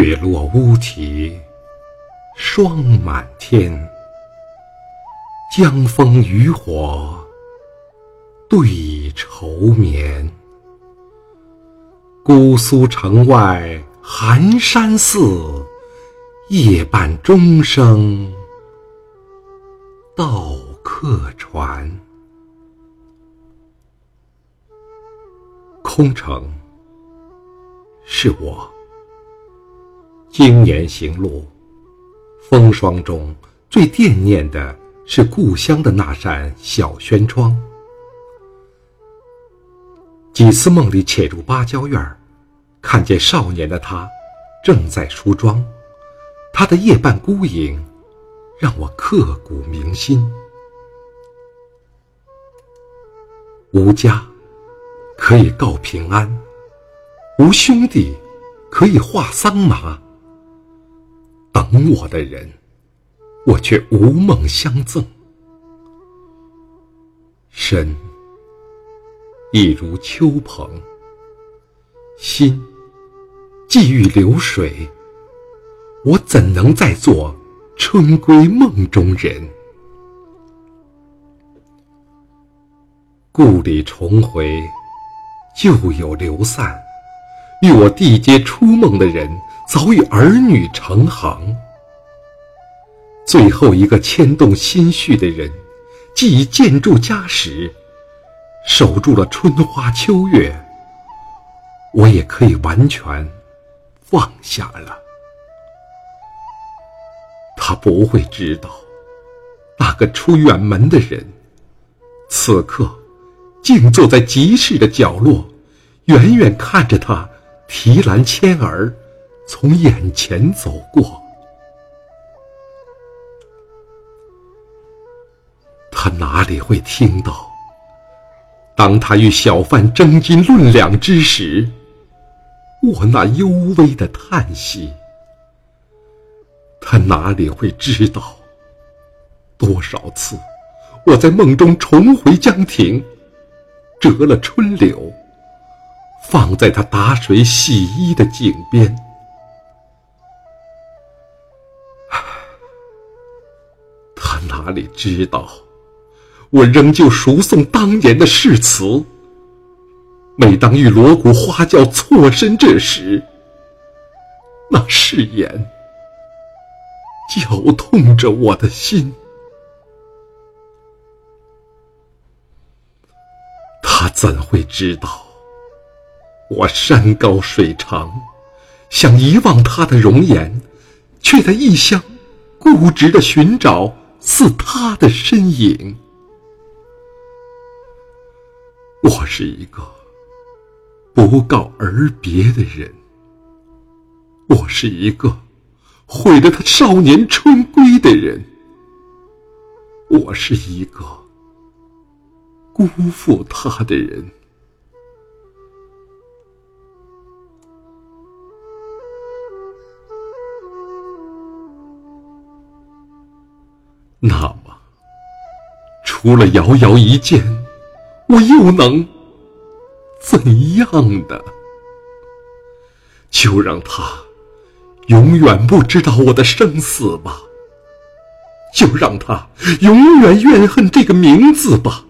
月落乌啼，霜满天。江枫渔火对愁眠。姑苏城外寒山寺，夜半钟声到客船。空城是我。经年行路，风霜中最惦念的是故乡的那扇小轩窗。几次梦里潜入芭蕉院，看见少年的他正在梳妆，他的夜半孤影让我刻骨铭心。无家可以告平安，无兄弟可以话桑麻。等我的人，我却无梦相赠。身亦如秋蓬，心寄欲流水。我怎能再做春归梦中人？故里重回，旧友流散，与我缔结初梦的人。早与儿女成行，最后一个牵动心绪的人，既已建筑家室，守住了春花秋月，我也可以完全放下了。他不会知道，那个出远门的人，此刻静坐在集市的角落，远远看着他提篮牵儿。从眼前走过，他哪里会听到？当他与小贩争金论两之时，我那幽微的叹息。他哪里会知道？多少次，我在梦中重回江亭，折了春柳，放在他打水洗衣的井边。哪里知道，我仍旧熟诵当年的誓词。每当遇锣鼓花轿错身这时，那誓言绞痛着我的心。他怎会知道，我山高水长，想遗忘他的容颜，却在异乡固执的寻找。似他的身影，我是一个不告而别的人，我是一个毁了他少年春归的人，我是一个辜负他的人。除了遥遥一见，我又能怎样的？就让他永远不知道我的生死吧，就让他永远怨恨这个名字吧。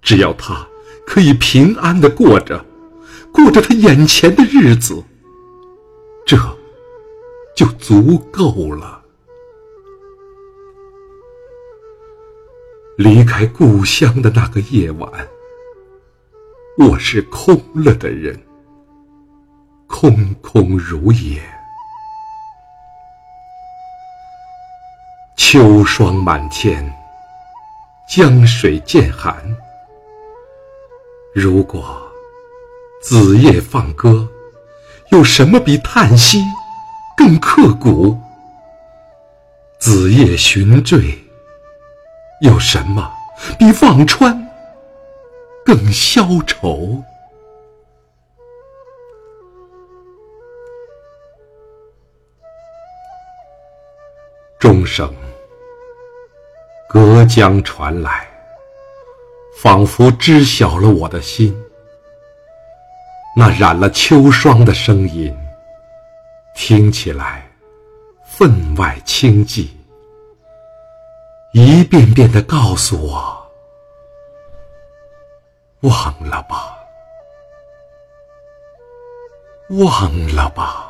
只要他可以平安的过着，过着他眼前的日子，这就足够了。离开故乡的那个夜晚，我是空了的人，空空如也。秋霜满天，江水渐寒。如果子夜放歌，有什么比叹息更刻骨？子夜寻坠。有什么比忘川更消愁？钟声隔江传来，仿佛知晓了我的心。那染了秋霜的声音，听起来分外清寂，一遍遍的告诉我：忘了吧，忘了吧。